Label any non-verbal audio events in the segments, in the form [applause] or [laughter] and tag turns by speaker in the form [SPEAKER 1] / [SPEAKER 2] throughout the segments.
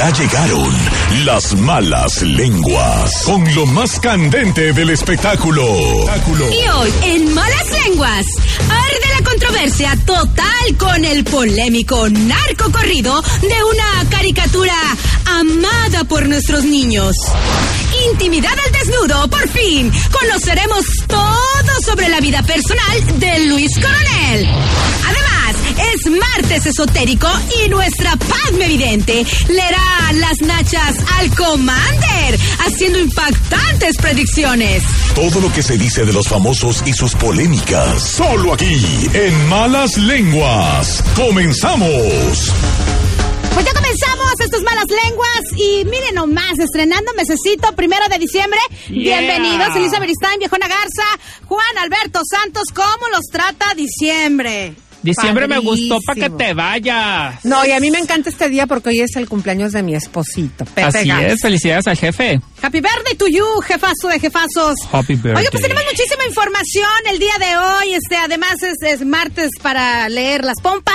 [SPEAKER 1] Ya llegaron las malas lenguas con lo más candente del espectáculo.
[SPEAKER 2] Y hoy, en Malas Lenguas, arde la controversia total con el polémico narco corrido de una caricatura amada por nuestros niños. Intimidad al desnudo, por fin, conoceremos todo sobre la vida personal de Luis Coronel. Además, es martes esotérico y nuestra Padme Evidente leerá las nachas al Commander, haciendo impactantes predicciones.
[SPEAKER 1] Todo lo que se dice de los famosos y sus polémicas, solo aquí, en Malas Lenguas. ¡Comenzamos!
[SPEAKER 2] Pues ya comenzamos estas malas lenguas y miren nomás, estrenando mesecito primero de diciembre. Bienvenidos, Elisa Beristain, Viejona Garza, Juan Alberto Santos, ¿cómo los trata diciembre?
[SPEAKER 3] Diciembre me gustó para que te vayas.
[SPEAKER 4] No, y a mí me encanta este día porque hoy es el cumpleaños de mi esposito, Pepe
[SPEAKER 3] Así
[SPEAKER 4] Gans.
[SPEAKER 3] es, felicidades al jefe.
[SPEAKER 2] Happy birthday to you, jefazo de jefazos.
[SPEAKER 3] Happy birthday.
[SPEAKER 2] Oye, pues tenemos muchísima información el día de hoy. Este, además es, es martes para leer las pompas,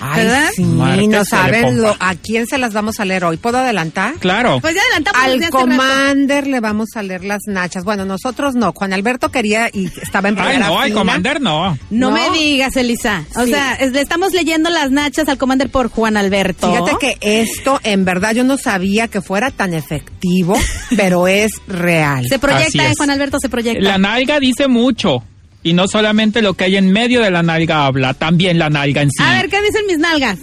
[SPEAKER 4] Ay,
[SPEAKER 2] ¿verdad?
[SPEAKER 4] sí,
[SPEAKER 3] Martes
[SPEAKER 4] no saben lo- a quién se las vamos a leer hoy. ¿Puedo adelantar?
[SPEAKER 3] Claro.
[SPEAKER 2] Pues ya adelantamos
[SPEAKER 4] Al
[SPEAKER 2] rato.
[SPEAKER 4] Commander le vamos a leer las nachas. Bueno, nosotros no. Juan Alberto quería y estaba en
[SPEAKER 3] Ay,
[SPEAKER 4] primera
[SPEAKER 3] no, al. Commander no.
[SPEAKER 2] No,
[SPEAKER 4] ¿No?
[SPEAKER 2] me digas, Elisa. O
[SPEAKER 4] Sí.
[SPEAKER 2] sea, es- le estamos leyendo las nachas al Commander por Juan Alberto.
[SPEAKER 4] Fíjate que esto, en verdad, yo no sabía que fuera tan efectivo, [laughs] pero es real.
[SPEAKER 2] se proyecta, eh,
[SPEAKER 3] es.
[SPEAKER 2] Juan Alberto se proyecta.
[SPEAKER 3] La nalga dice mucho. Y no solamente lo que hay en medio de la nalga habla, también la nalga en sí.
[SPEAKER 2] A ver, ¿qué dicen mis nalgas?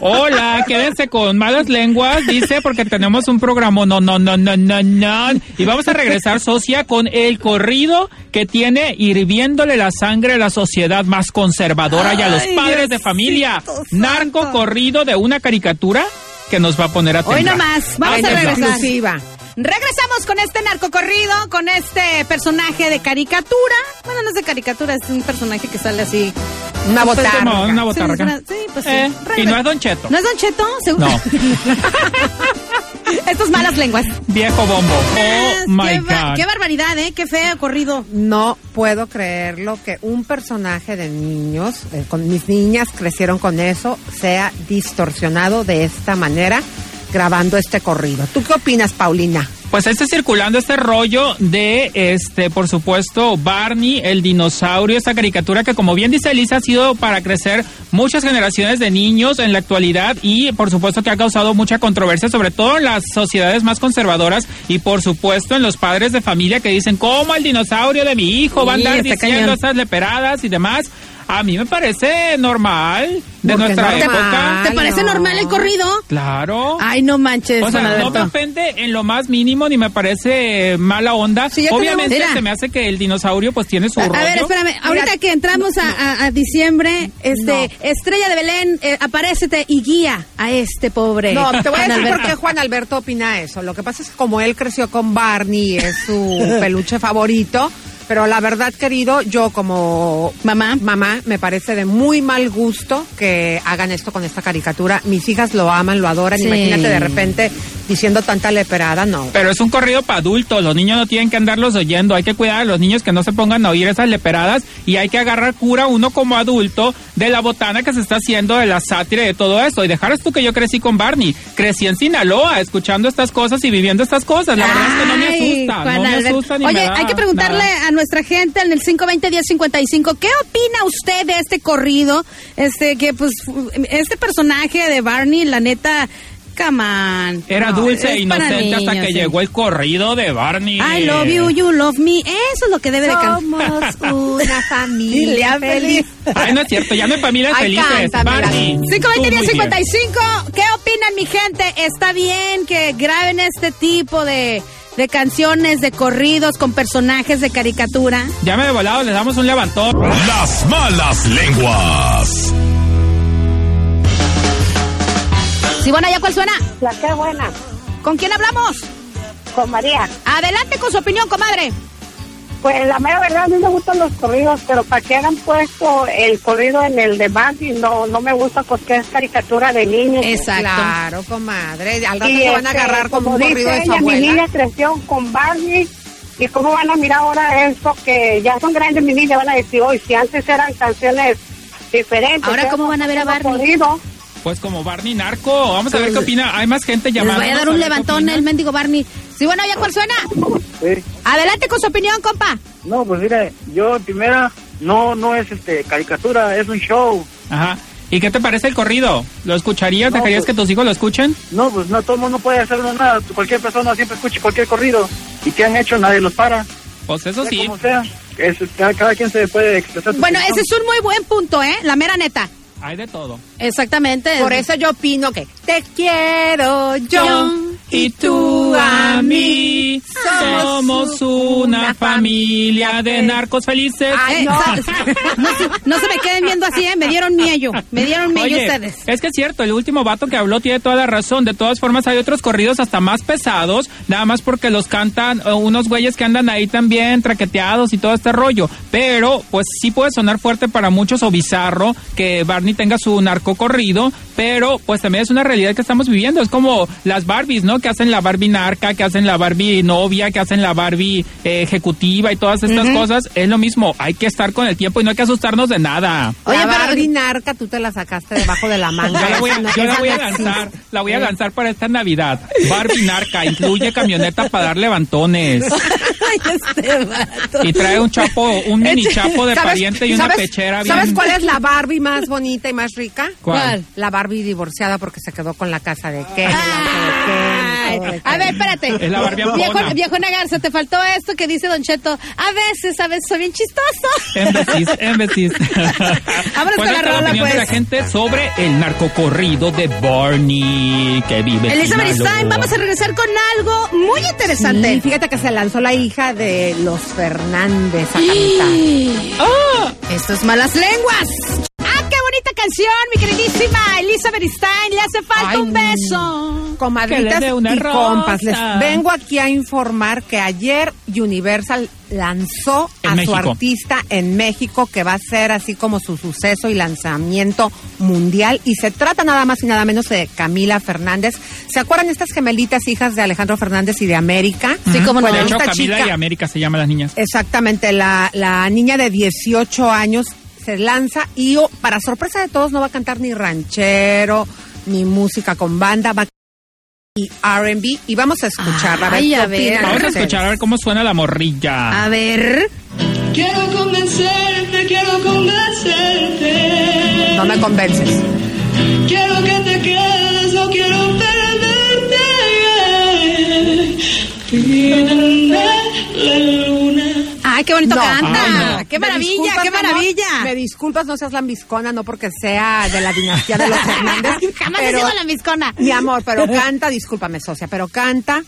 [SPEAKER 3] Hola, [laughs] quédense con malas lenguas, dice, porque tenemos un programa, no, no, no, no, no, no. Y vamos a regresar, socia, con el corrido que tiene hirviéndole la sangre a la sociedad más conservadora y a los
[SPEAKER 2] Ay,
[SPEAKER 3] padres de familia.
[SPEAKER 2] santo.
[SPEAKER 3] Narco corrido de una caricatura que nos va a poner a
[SPEAKER 2] Hoy
[SPEAKER 3] temblar.
[SPEAKER 2] nomás, vamos
[SPEAKER 3] Ahí
[SPEAKER 2] a regresar. Regresamos con este narcocorrido, con este personaje de caricatura. Bueno, no es de caricatura, es un personaje que sale así.
[SPEAKER 4] Una
[SPEAKER 2] Pues,
[SPEAKER 4] botarga.
[SPEAKER 3] No, una botarga.
[SPEAKER 2] sí, pues sí.
[SPEAKER 3] Eh, y no es Don Cheto.
[SPEAKER 2] ¿No es Don Cheto? Seguro.
[SPEAKER 3] No, [laughs]
[SPEAKER 2] Estas malas lenguas.
[SPEAKER 3] viejo bombo. Oh my
[SPEAKER 2] qué,
[SPEAKER 3] God.
[SPEAKER 2] qué barbaridad, ¿eh? Qué feo corrido.
[SPEAKER 4] No puedo creerlo que un personaje de niños, eh, con mis niñas crecieron con eso, sea distorsionado de esta manera grabando este corrido. ¿Tú qué opinas, Paulina?
[SPEAKER 3] Pues está circulando este rollo de, este, por supuesto, Barney, el dinosaurio, esta caricatura que, como bien dice Elisa, ha sido para crecer muchas generaciones de niños en la actualidad y, por supuesto, que ha causado mucha controversia, sobre todo en las sociedades más conservadoras y, por supuesto, en los padres de familia que dicen, ¿cómo el dinosaurio de mi hijo va a andar diciendo
[SPEAKER 2] cañón.
[SPEAKER 3] esas leperadas y demás? A mí me parece normal de
[SPEAKER 4] ¿Por qué
[SPEAKER 3] nuestra
[SPEAKER 4] normal?
[SPEAKER 3] época.
[SPEAKER 2] ¿Te parece
[SPEAKER 4] no.
[SPEAKER 2] normal el corrido?
[SPEAKER 3] Claro.
[SPEAKER 2] Ay, no manches,
[SPEAKER 3] O sea, no me ofende en lo más mínimo ni me parece mala onda.
[SPEAKER 2] Sí,
[SPEAKER 3] Obviamente
[SPEAKER 2] tenemos-
[SPEAKER 3] se me hace que el dinosaurio pues tiene su
[SPEAKER 2] A, a
[SPEAKER 3] rollo.
[SPEAKER 2] ver, espérame. Ahorita que entramos a, a- a diciembre, este, Estrella de Belén, eh, aparécete y guía a este pobre.
[SPEAKER 4] No, te voy a decir por qué Juan Alberto opina eso. Lo que pasa es que como él creció con Barney, es su [laughs] peluche favorito, pero la verdad, querido, yo como
[SPEAKER 2] Mamá.
[SPEAKER 4] mamá me parece de muy mal gusto que hagan esto con esta caricatura. Mis hijas lo aman, lo adoran.
[SPEAKER 2] Sí.
[SPEAKER 4] Imagínate de repente diciendo tanta leperada, no.
[SPEAKER 3] Pero es un corrido para adultos, los niños no tienen que andarlos oyendo, hay que cuidar a los niños que no se pongan a oír esas leperadas y hay que agarrar cura uno como adulto de la botana que se está haciendo, de la sátira y de todo eso. Y dejaras tú que yo crecí con Barney, crecí en Sinaloa escuchando estas cosas y viviendo estas cosas. La verdad es que no me
[SPEAKER 2] Ay,
[SPEAKER 3] asusta,
[SPEAKER 2] Juan
[SPEAKER 3] no me
[SPEAKER 2] Alberto.
[SPEAKER 3] asusta ni
[SPEAKER 2] Oye,
[SPEAKER 3] me da
[SPEAKER 2] hay que preguntarle
[SPEAKER 3] nada.
[SPEAKER 2] a nuestra gente en el 520-1055, ¿qué opina usted de este corrido? Este, que pues, este personaje de Barney, la neta, come on.
[SPEAKER 3] Era
[SPEAKER 2] No,
[SPEAKER 3] dulce e inocente hasta que
[SPEAKER 2] sí.
[SPEAKER 3] llegó el corrido de Barney.
[SPEAKER 2] I love you, you love me. Eso es lo que debe de cantar.
[SPEAKER 4] Somos [laughs] una familia feliz.
[SPEAKER 3] Ay, no es cierto,
[SPEAKER 4] Ay,
[SPEAKER 3] felices.
[SPEAKER 4] cántamela.
[SPEAKER 3] Barney.
[SPEAKER 2] 520-1055, ¿qué opinan mi gente? ¿Está bien que graben este tipo de, de canciones, de corridos con personajes de caricatura?
[SPEAKER 3] Ya me he volado, les damos un levantón.
[SPEAKER 1] Las malas lenguas.
[SPEAKER 2] Sí, bueno, ¿ya cuál suena?
[SPEAKER 5] La que buena,
[SPEAKER 2] ¿Con quién hablamos?
[SPEAKER 5] con María.
[SPEAKER 2] Adelante con su opinión, comadre.
[SPEAKER 5] Pues la mera verdad, a mí me gustan los corridos, pero para que hagan puesto el corrido en el de Barney, no, no me gusta porque es caricatura de niños.
[SPEAKER 2] Exacto.
[SPEAKER 4] Claro, comadre. Al rato
[SPEAKER 5] Y,
[SPEAKER 4] te van a
[SPEAKER 5] este,
[SPEAKER 4] agarrar como
[SPEAKER 5] como
[SPEAKER 4] un corrido
[SPEAKER 5] dice
[SPEAKER 4] de su
[SPEAKER 5] ella, Mi niña creció con Barney. ¿Y cómo van a mirar ahora esto que ya son grandes mis niñas? Van a decir, hoy si antes eran canciones diferentes.
[SPEAKER 2] Ahora, ¿cómo van a ver a Barney?
[SPEAKER 5] corrido,
[SPEAKER 3] Pues como Barney Narco, vamos a ver qué opina. Hay más gente
[SPEAKER 2] Les
[SPEAKER 3] llamando.
[SPEAKER 2] voy a dar un levantón el mendigo Barney. Sí, bueno, ¿ya cuál suena?
[SPEAKER 6] Sí.
[SPEAKER 2] Adelante con su opinión, compa.
[SPEAKER 6] No, pues mire, yo en primera no no es este caricatura, es un show.
[SPEAKER 3] Ajá. ¿Y qué te parece el corrido? ¿Lo escucharías?
[SPEAKER 6] No,
[SPEAKER 3] ¿Dejarías
[SPEAKER 6] pues-
[SPEAKER 3] que tus hijos lo escuchen?
[SPEAKER 6] No, pues no todo el mundo puede hacer nada, cualquier persona siempre escucha cualquier corrido y que han hecho nadie los para.
[SPEAKER 3] Pues eso
[SPEAKER 6] Sea
[SPEAKER 3] sí.
[SPEAKER 6] Como sea, es, cada, cada quien se puede expresar. su
[SPEAKER 2] Bueno,
[SPEAKER 6] opinión.
[SPEAKER 2] ese es un muy buen punto, ¿eh? La mera neta.
[SPEAKER 3] Hay de todo.
[SPEAKER 2] Exactamente.
[SPEAKER 4] Por eso yo opino que te quiero yo
[SPEAKER 3] Y tú a mí somos una familia de narcos felices.
[SPEAKER 4] Ay, no. [laughs]
[SPEAKER 2] no, se, no se me queden viendo así, ¿eh? Me dieron miedo. Me dieron miedo
[SPEAKER 3] Oye,
[SPEAKER 2] ustedes.
[SPEAKER 3] es que es cierto, el último vato que habló tiene toda la razón. De todas formas, hay otros corridos hasta más pesados, nada más porque los cantan eh, unos güeyes que andan ahí también traqueteados y todo este rollo. Pero, pues sí puede sonar fuerte para muchos o bizarro que Barney tenga su narco corrido, pero pues también es una realidad que estamos viviendo. Es como las Barbies, ¿no? Que hacen la Barbie narca, que hacen la Barbie novia, que hacen la Barbie eh, ejecutiva y todas estas cosas. Es lo mismo, hay que estar con el tiempo y no hay que asustarnos de nada.
[SPEAKER 2] Oye,
[SPEAKER 4] la
[SPEAKER 2] pero-
[SPEAKER 4] Barbie narca, tú te la sacaste debajo de la [laughs] manga.
[SPEAKER 3] Yo la voy a, yo la voy a lanzar, la voy a lanzar para esta Navidad. Barbie Narca, incluye camioneta para dar levantones. [laughs]
[SPEAKER 2] Ay, este vato.
[SPEAKER 3] Y trae un chapo, un mini chapo de
[SPEAKER 4] ¿Sabes-
[SPEAKER 3] pariente y una
[SPEAKER 4] sabes-
[SPEAKER 3] pechera bien.
[SPEAKER 4] ¿Sabes cuál es la Barbie más bonita y más rica?
[SPEAKER 3] ¿Cuál?
[SPEAKER 4] La Barbie divorciada porque se quedó con la casa de Ken. De
[SPEAKER 2] a ver, espérate.
[SPEAKER 3] Es la Barbie
[SPEAKER 2] Viejo, viejona Garza, te faltó esto que dice Don Cheto. A veces, a veces soy bien chistoso.
[SPEAKER 3] Émbesis, [laughs] émbesis.
[SPEAKER 2] Vámonos con la
[SPEAKER 3] ¿Cuál es la
[SPEAKER 2] rola,
[SPEAKER 3] opinión de la
[SPEAKER 2] pues?
[SPEAKER 3] gente sobre el narcocorrido de Barney que vive en
[SPEAKER 2] Elizabeth? Stein, vamos a regresar con algo muy interesante.
[SPEAKER 4] Sí, fíjate que se lanzó la hija de los Fernández a cantar.
[SPEAKER 3] ¡Ah! [gasps]
[SPEAKER 2] Esto es Malas Lenguas. ¡Ah, qué bonita canción, mi queridísima Elizabeth Stein! Le hace falta
[SPEAKER 4] Ay,
[SPEAKER 2] un beso.
[SPEAKER 4] Comadritas y compas, les vengo aquí a informar que ayer Universal lanzó
[SPEAKER 3] En
[SPEAKER 4] a su artista en México, que va a ser así como su suceso y lanzamiento mundial. Y se trata nada más y nada menos de Camila Fernández. ¿Se acuerdan estas gemelitas hijas de Alejandro Fernández y de América?
[SPEAKER 2] Sí, cómo no.
[SPEAKER 3] De
[SPEAKER 4] Bueno,
[SPEAKER 3] hecho, Camila
[SPEAKER 4] chica-
[SPEAKER 3] y América se llaman las niñas.
[SPEAKER 4] Exactamente, la, la niña de 18 años se lanza y oh, para sorpresa de todos no va a cantar ni ranchero, ni música con banda, va a y R&B y vamos a escucharla. A ver,
[SPEAKER 2] Ay, a ver.
[SPEAKER 3] Vamos a escuchar a ver cómo suena la morrilla.
[SPEAKER 2] A ver.
[SPEAKER 7] Quiero convencerte, quiero convencerte.
[SPEAKER 4] No me convences.
[SPEAKER 7] Quiero que te quedes, no quiero
[SPEAKER 2] ¡Ay, qué bonito
[SPEAKER 4] No.
[SPEAKER 2] canta!
[SPEAKER 3] No.
[SPEAKER 2] ¡Qué maravilla, qué maravilla!
[SPEAKER 4] Me disculpas, no seas lambiscona, no porque sea de la dinastía de los [laughs] Fernández.
[SPEAKER 2] Jamás he sido la miscona.
[SPEAKER 4] Mi amor, pero canta, discúlpame, socia, pero canta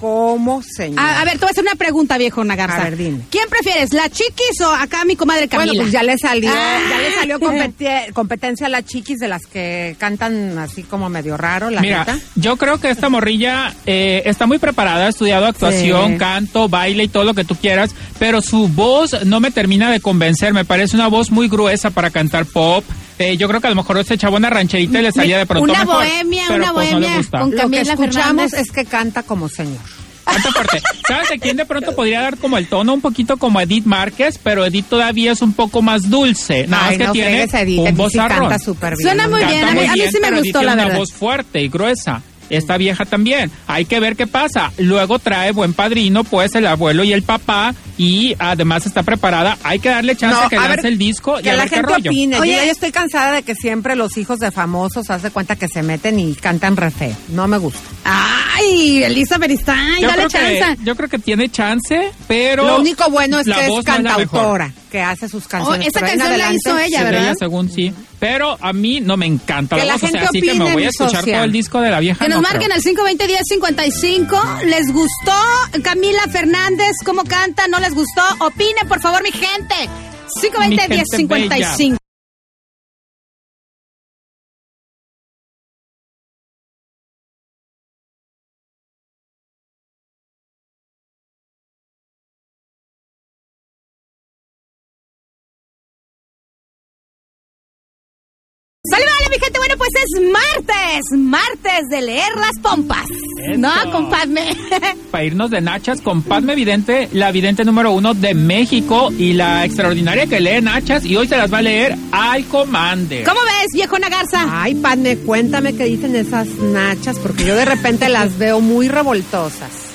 [SPEAKER 4] como señor.
[SPEAKER 2] A, a ver, te voy a hacer una pregunta, viejo Nagarza.
[SPEAKER 4] A ver, dime.
[SPEAKER 2] ¿Quién prefieres, la chiquis o acá mi comadre Camila?
[SPEAKER 4] Bueno, pues ya le salió,
[SPEAKER 2] Ah.
[SPEAKER 4] ya le salió [laughs] competi- competencia a las chiquis de las que cantan así como medio raro, la
[SPEAKER 3] Mira,
[SPEAKER 4] neta.
[SPEAKER 3] yo creo que esta morrilla eh, está muy preparada, ha estudiado actuación,
[SPEAKER 4] Sí.
[SPEAKER 3] canto, baile y todo lo que tú quieras, pero su voz no me termina de convencer. Me parece una voz muy gruesa para cantar pop. Eh, yo creo que a lo mejor se echaba una rancherita y le salía de pronto
[SPEAKER 2] Una
[SPEAKER 3] mejor,
[SPEAKER 2] bohemia,
[SPEAKER 3] pero
[SPEAKER 2] una
[SPEAKER 3] pues no le
[SPEAKER 2] bohemia
[SPEAKER 3] gusta.
[SPEAKER 2] con-
[SPEAKER 4] Lo que escuchamos
[SPEAKER 2] Fernández.
[SPEAKER 4] es que canta como señor.
[SPEAKER 3] Canta fuerte. [laughs] ¿Sabes de quién de pronto podría dar como el tono un poquito como Edith Márquez, pero Edith todavía es un poco más dulce? Nada
[SPEAKER 4] Ay,
[SPEAKER 3] más que
[SPEAKER 4] no
[SPEAKER 3] tiene
[SPEAKER 4] fregues Edith,
[SPEAKER 3] un
[SPEAKER 4] Edith sí
[SPEAKER 3] vozarrón.
[SPEAKER 4] canta súper bien.
[SPEAKER 2] Suena
[SPEAKER 4] ¿no?
[SPEAKER 2] muy
[SPEAKER 3] Canta
[SPEAKER 2] bien, a mí- a mí sí me
[SPEAKER 3] pero Edith
[SPEAKER 2] gustó,
[SPEAKER 3] tiene
[SPEAKER 2] la
[SPEAKER 3] una
[SPEAKER 2] verdad.
[SPEAKER 3] voz fuerte y gruesa. Esta vieja también. Hay que ver qué pasa. Luego trae buen padrino, pues el abuelo y el papá, y además está preparada. Hay que darle chance
[SPEAKER 4] No,
[SPEAKER 3] a que
[SPEAKER 4] a
[SPEAKER 3] lance
[SPEAKER 4] ver,
[SPEAKER 3] el disco y
[SPEAKER 4] que
[SPEAKER 3] a
[SPEAKER 4] la
[SPEAKER 3] ver qué
[SPEAKER 4] gente
[SPEAKER 3] rollo.
[SPEAKER 4] opine.
[SPEAKER 2] Oye.
[SPEAKER 4] Yo ya estoy cansada de que siempre los hijos de famosos hace cuenta que se meten y cantan re feo. No me gusta.
[SPEAKER 2] ¡Ay, Elizabeth Stein!
[SPEAKER 3] Yo
[SPEAKER 2] Dale
[SPEAKER 3] que,
[SPEAKER 2] chance.
[SPEAKER 3] yo creo que tiene chance, pero...
[SPEAKER 4] Lo único bueno es que es
[SPEAKER 3] no
[SPEAKER 4] cantautora, que hace sus
[SPEAKER 2] Oh,
[SPEAKER 4] canciones.
[SPEAKER 2] esa canción la hizo ella, ¿verdad?
[SPEAKER 3] ella según sí. Pero a mí no me encanta
[SPEAKER 4] Que
[SPEAKER 3] la
[SPEAKER 4] la
[SPEAKER 3] voz, o sea,
[SPEAKER 4] gente
[SPEAKER 3] así que me voy a escuchar todo el disco de la vieja.
[SPEAKER 2] Que nos
[SPEAKER 3] no
[SPEAKER 2] marquen
[SPEAKER 3] creo.
[SPEAKER 2] al 520-1055. ¿Les gustó Camila Fernández? ¿Cómo canta? ¿No les gustó? Opine, por favor, mi gente.
[SPEAKER 3] Mi gente
[SPEAKER 2] 520-1055. Mi gente. Bueno, pues es martes. Martes de leer las pompas.
[SPEAKER 3] Eso.
[SPEAKER 2] No, compadme. [laughs]
[SPEAKER 3] Para irnos de nachas con Padme Vidente, la vidente número uno de México y la extraordinaria que lee nachas y hoy se las va a leer al Commander.
[SPEAKER 2] ¿Cómo ves, viejona garza?
[SPEAKER 4] Ay, Padme, cuéntame qué dicen esas nachas, porque yo de repente las veo muy revoltosas.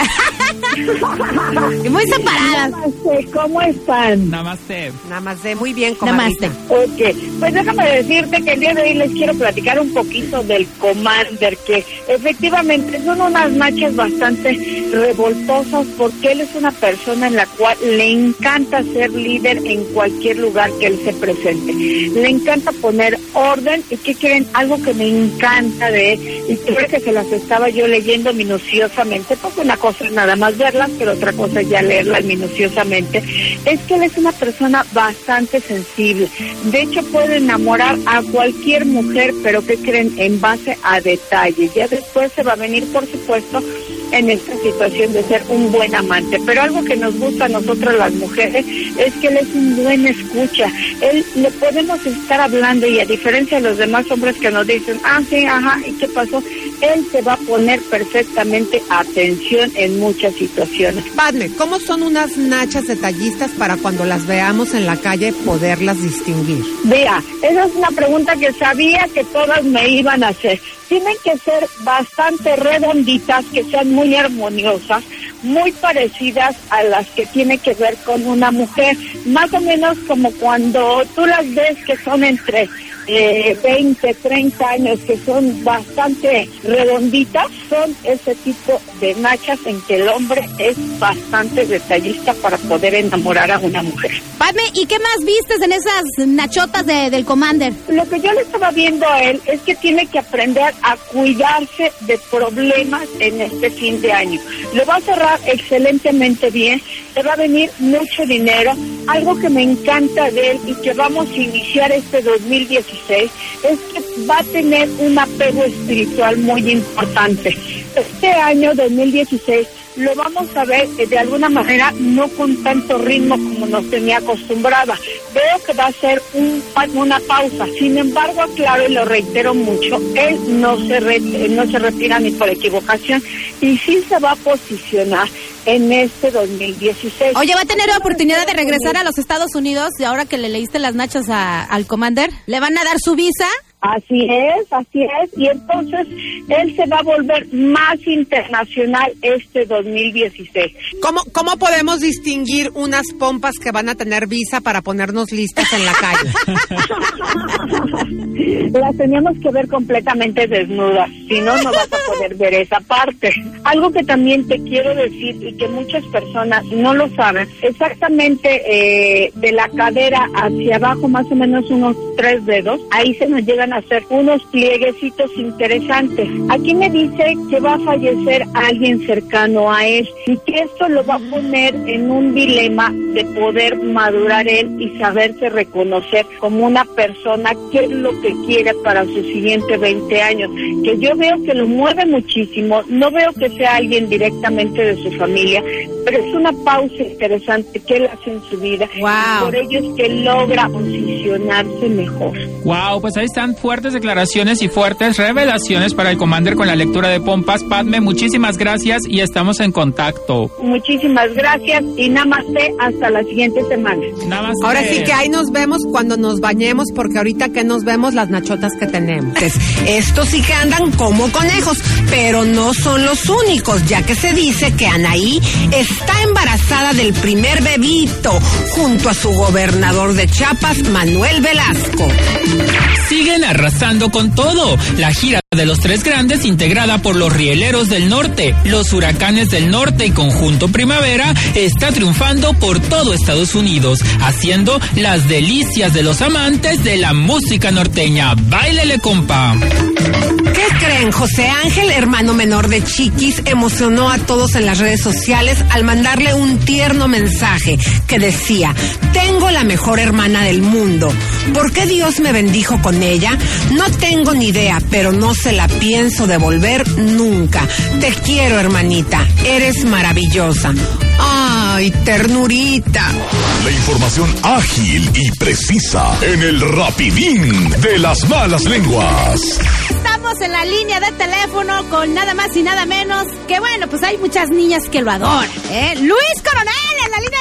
[SPEAKER 2] Y [laughs] muy separadas.
[SPEAKER 8] Namaste, ¿Cómo están?
[SPEAKER 3] Namaste.
[SPEAKER 4] Nada más de muy bien,
[SPEAKER 2] Namaste.
[SPEAKER 4] comadrita.
[SPEAKER 8] Ok, pues déjame decirte que el día de hoy les quiero platicar un poquito del Commander, que efectivamente son unas nachas bastante revoltosas porque él es una persona en la cual le encanta ser líder en cualquier lugar que él se presente. Le encanta poner orden y que quieren algo que me encanta de él y creo que se las estaba yo leyendo minuciosamente, porque una cosa es nada más pero otra cosa es ya leerlas minuciosamente, es que él es una persona bastante sensible. De hecho, puede enamorar a cualquier mujer, pero que creen en base a detalles. Ya después se va a venir, por supuesto, en esta situación de ser un buen amante. Pero algo que nos gusta a nosotros las mujeres es que él es un buen escucha. Él le podemos estar hablando y a diferencia de los demás hombres que nos dicen, ah, sí, ajá, ¿y qué pasó? Él se va a poner perfectamente atención en muchas situaciones.
[SPEAKER 4] Padme, ¿cómo son unas nachas detallistas para cuando las veamos en la calle poderlas distinguir?
[SPEAKER 8] Vea, esa es una pregunta que sabía que todas me iban a hacer. Tienen que ser bastante redonditas, que sean muy armoniosas, muy parecidas a las que tiene que ver con una mujer. Más o menos como cuando tú las ves que son entre eh, 20, 30 años, que son bastante redonditas, son ese tipo de nachas en que el hombre es bastante detallista para poder enamorar a una mujer.
[SPEAKER 2] Padme, ¿y qué más vistes en esas nachotas de- del Commander?
[SPEAKER 8] Lo que yo le estaba viendo a él es que tiene que aprender a cuidarse de problemas en este fin de año. Lo va a cerrar excelentemente bien, le va a venir mucho dinero. Algo que me encanta de él y que vamos a iniciar este 2016 es que va a tener un apego espiritual muy importante. Este año 2016 lo vamos a ver eh, de alguna manera no con tanto ritmo como nos tenía acostumbrada. Veo que va a ser un, una pausa. Sin embargo, aclaro y lo reitero mucho, él no se, re- eh, no se retira ni por equivocación y sí se va a posicionar en este 2016.
[SPEAKER 2] Oye, ¿va a tener oportunidad de regresar a los Estados Unidos y ahora que le leíste las nachas a- al Commander? ¿Le van a dar su visa?
[SPEAKER 8] Así es, así es. Y entonces él se va a volver más internacional este 2016.
[SPEAKER 4] ¿Cómo, ¿Cómo podemos distinguir unas pompas que van a tener visa para ponernos listas en la calle? [laughs]
[SPEAKER 8] Las teníamos que ver completamente desnudas, si no, no vas a poder ver esa parte. Algo que también te quiero decir y que muchas personas no lo saben, exactamente eh, de la cadera hacia abajo, más o menos unos tres dedos, ahí se nos llegan a hacer unos plieguecitos interesantes. Aquí me dice que va a fallecer alguien cercano a él y que esto lo va a poner en un dilema de poder madurar él y saberse reconocer como una persona que es lo que quiere para sus siguientes 20 años. Que yo veo que lo mueve muchísimo, no veo que sea alguien directamente de su familia, pero es una pausa interesante que él hace en su vida.
[SPEAKER 2] Wow.
[SPEAKER 8] Por ello es que logra posicionarse mejor.
[SPEAKER 3] Wow, pues ahí están fuertes declaraciones y fuertes revelaciones para el Commander con la lectura de pompas. Padme, muchísimas gracias y estamos en contacto.
[SPEAKER 8] Muchísimas gracias y namaste hasta la siguiente semana.
[SPEAKER 3] Namaste.
[SPEAKER 4] Ahora sí que ahí nos vemos cuando nos bañemos, porque ahorita que nos vemos las nachotas que tenemos. Estos sí que andan como conejos, pero no son los únicos, ya que se dice que Anaí está embarazada del primer bebito, junto a su gobernador de Chiapas, Manuel Velasco.
[SPEAKER 3] Siguen arrasando con todo. La gira de los tres grandes, integrada por los Rieleros del Norte, los Huracanes del Norte y Conjunto Primavera, está triunfando por todo Estados Unidos, haciendo las delicias de los amantes de la música norteña. ¡Báilele, compa!
[SPEAKER 4] ¿Qué creen? José Ángel, hermano menor de Chiquis, emocionó a todos en las redes sociales al mandarle un tierno mensaje que decía, tengo la mejor hermana del mundo. ¿Por qué Dios me bendijo con ella? No tengo ni idea, pero no se la pienso devolver nunca. Te quiero, hermanita. Eres maravillosa. Ay, ternurita.
[SPEAKER 1] La información ágil y precisa en el rapidín de las malas lenguas.
[SPEAKER 2] Estamos en la línea de teléfono con nada más y nada menos que, bueno, pues hay muchas niñas que lo adoran, ¿eh? Luis Coronel en la línea de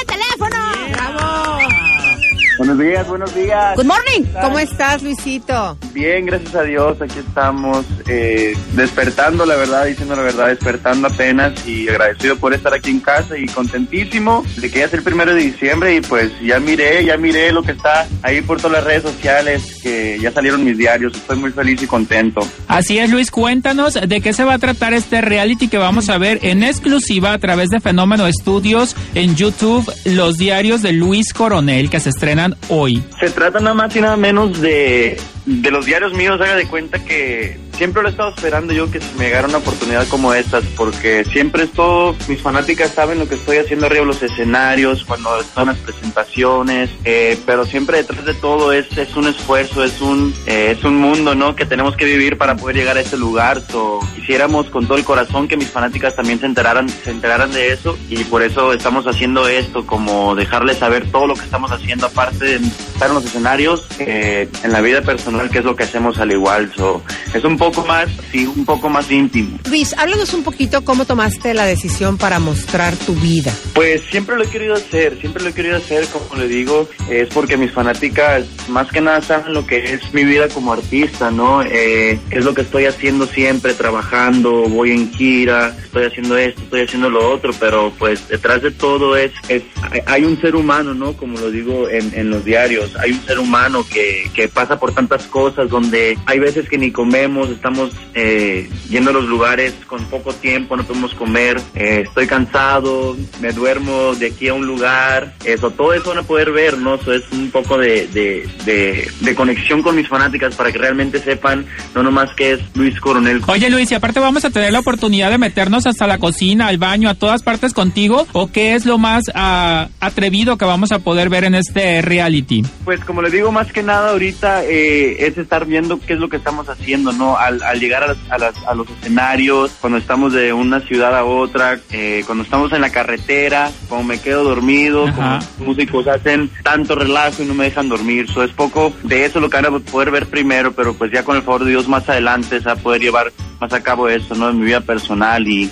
[SPEAKER 2] teléfono. ¡Bravo!
[SPEAKER 6] Buenos días, buenos días.
[SPEAKER 2] Good morning.
[SPEAKER 4] ¿Cómo estás, Luisito?
[SPEAKER 6] Bien, gracias a Dios, aquí estamos eh, despertando, la verdad, diciendo la verdad, despertando apenas y agradecido por estar aquí en casa y contentísimo de que ya es el primero de diciembre y pues ya miré, ya miré lo que está ahí por todas las redes sociales, que ya salieron mis diarios, estoy muy feliz y contento.
[SPEAKER 3] Así es, Luis, cuéntanos de qué se va a tratar este reality que vamos a ver en exclusiva a través de Fenómeno Estudios en YouTube, los diarios de Luis Coronel que se estrenan hoy.
[SPEAKER 6] Se trata nada más y nada menos de, de los diarios míos, haga de cuenta que siempre lo he estado esperando yo que me llegara una oportunidad como estas, porque siempre esto, mis fanáticas saben lo que estoy haciendo arriba de los escenarios, cuando están las presentaciones, eh, pero siempre detrás de todo es, es un esfuerzo, es un, eh, es un mundo, ¿no? Que tenemos que vivir para poder llegar a ese lugar. So, quisiéramos con todo el corazón que mis fanáticas también se enteraran, se enteraran de eso y por eso estamos haciendo esto, como dejarles saber todo lo que estamos haciendo aparte de estar en los escenarios, eh, en la vida personal, que es lo que hacemos al igual. So, es un poco más, sí, un poco más íntimo.
[SPEAKER 4] Luis, háblanos un poquito cómo tomaste la decisión para mostrar tu vida.
[SPEAKER 6] Pues siempre lo he querido hacer, siempre lo he querido hacer, como le digo, es porque mis fanáticas más que nada saben lo que es mi vida como artista, ¿no? Eh, es lo que estoy haciendo siempre, trabajando, voy en gira, estoy haciendo esto, estoy haciendo lo otro, pero pues detrás de todo es, es hay un ser humano, ¿no? Como lo digo en, en los diarios, hay un ser humano que, que pasa por tantas cosas donde hay veces que ni comemos, estamos eh, yendo a los lugares con poco tiempo, no podemos comer, eh, estoy cansado, me duermo de aquí a un lugar, eso, todo eso van a poder ver, ¿no? Eso es un poco de, de, de, de conexión con mis fanáticas para que realmente sepan, no nomás que es Luis Coronel.
[SPEAKER 3] Oye Luis, y aparte vamos a tener la oportunidad de meternos hasta la cocina, al baño, a todas partes contigo, o qué es lo más ah, atrevido que vamos a poder ver en este reality.
[SPEAKER 6] Pues como les digo, más que nada ahorita eh, es estar viendo qué es lo que estamos haciendo, ¿no? Al, al llegar a, las- a las- a los escenarios, cuando estamos de una ciudad a otra, eh, cuando estamos en la carretera, cuando me quedo dormido, como los músicos hacen tanto relajo y no me dejan dormir. So, es poco de eso lo que van a poder ver primero, pero pues ya con el favor de Dios más adelante se va a poder llevar más a cabo eso, ¿no? En mi vida personal y,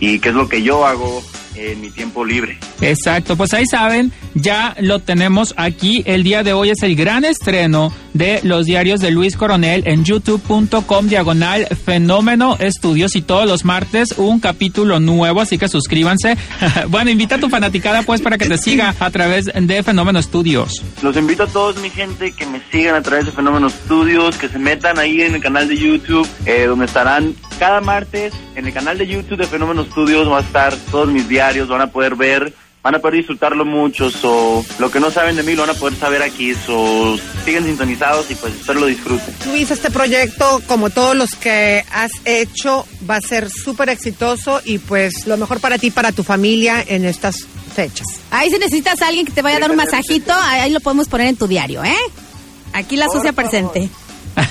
[SPEAKER 6] y qué es lo que yo hago en mi tiempo libre.
[SPEAKER 3] Exacto, pues ahí saben, ya lo tenemos aquí. El día de hoy es el gran estreno de los diarios de Luis Coronel en youtube.com diagonal fenómeno estudios y todos los martes un capítulo nuevo, así que suscríbanse. [laughs] bueno, invita a tu fanaticada pues para que te siga a través de Fenómeno Estudios.
[SPEAKER 6] Los invito a todos, mi gente, que me sigan a través de Fenómeno Studios, que se metan ahí en el canal de YouTube, eh, donde estarán cada martes en el canal de YouTube de Fenómeno Studios. Va a estar todos mis diarios, van a poder ver, van a poder disfrutarlo mucho. So, lo que no saben de mí lo van a poder saber aquí. So, siguen sintonizados y pues espero lo disfruten.
[SPEAKER 4] Luis, este proyecto, como todos los que has hecho, va a ser súper exitoso y pues lo mejor para ti, para tu familia en estas fechas.
[SPEAKER 2] Ahí si necesitas a alguien que te vaya a dar un masajito, ahí lo podemos poner en tu diario, ¿eh? Aquí la socia presente.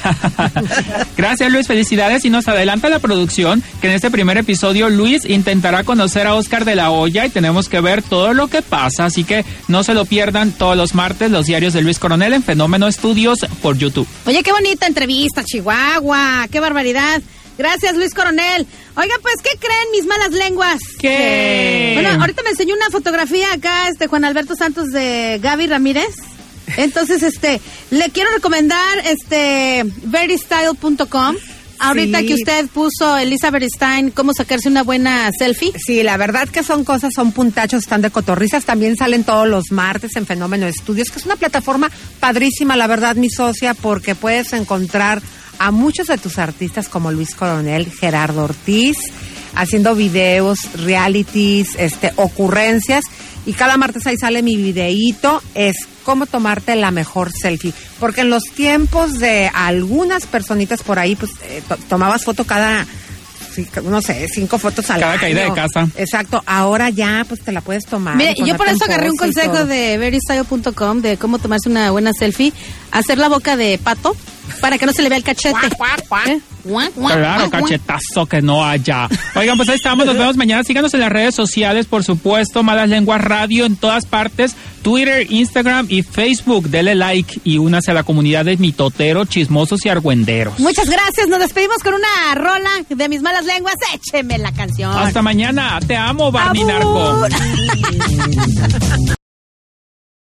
[SPEAKER 2] [laughs]
[SPEAKER 3] Gracias Luis, felicidades y nos adelanta la producción que en este primer episodio Luis intentará conocer a Oscar de la Hoya y tenemos que ver todo lo que pasa, así que no se lo pierdan todos los martes los diarios de Luis Coronel en Fenómeno Estudios por YouTube.
[SPEAKER 2] Oye, qué bonita entrevista, Chihuahua. Qué barbaridad. Gracias, Luis Coronel. Oiga, pues, ¿qué creen mis malas lenguas?
[SPEAKER 3] ¿Qué?
[SPEAKER 2] Bueno, ahorita me enseñó una fotografía acá, este Juan Alberto Santos de Gaby Ramírez. Entonces, este, le quiero recomendar este verystyle.com. Ahorita
[SPEAKER 4] Sí.
[SPEAKER 2] que usted puso Elizabeth Stein cómo sacarse una buena selfie.
[SPEAKER 4] Sí, la verdad que son cosas, son puntachos, están de cotorrizas. También salen todos los martes en Fenómeno Estudios, que es una plataforma padrísima, la verdad, mi socia, porque puedes encontrar a muchos de tus artistas como Luis Coronel, Gerardo Ortiz, haciendo videos, realities, este, ocurrencias. Y cada martes ahí sale mi videíto, es cómo tomarte la mejor selfie. Porque en los tiempos de algunas personitas por ahí, pues eh, to- tomabas foto cada no sé, cinco fotos al
[SPEAKER 3] Cada
[SPEAKER 4] año.
[SPEAKER 3] caída de casa.
[SPEAKER 4] Exacto. Ahora ya, pues te la puedes tomar.
[SPEAKER 2] Mire,
[SPEAKER 4] y
[SPEAKER 2] yo por eso agarré un consejo de verystyle.com de cómo tomarse una buena selfie. Hacer la boca de pato. Para que no se le vea el cachete. ¿Eh?
[SPEAKER 3] Claro, cachetazo que no haya. Oigan, pues ahí estamos, nos vemos mañana. Síganos en las redes sociales, por supuesto, Malas Lenguas Radio en todas partes, Twitter, Instagram y Facebook. Dele like y únase a la comunidad de mitoteros, chismosos y argüenderos.
[SPEAKER 2] Muchas gracias, nos despedimos con una rola de mis malas lenguas. Écheme la canción.
[SPEAKER 3] Hasta mañana, te amo, Barney Narco. [laughs]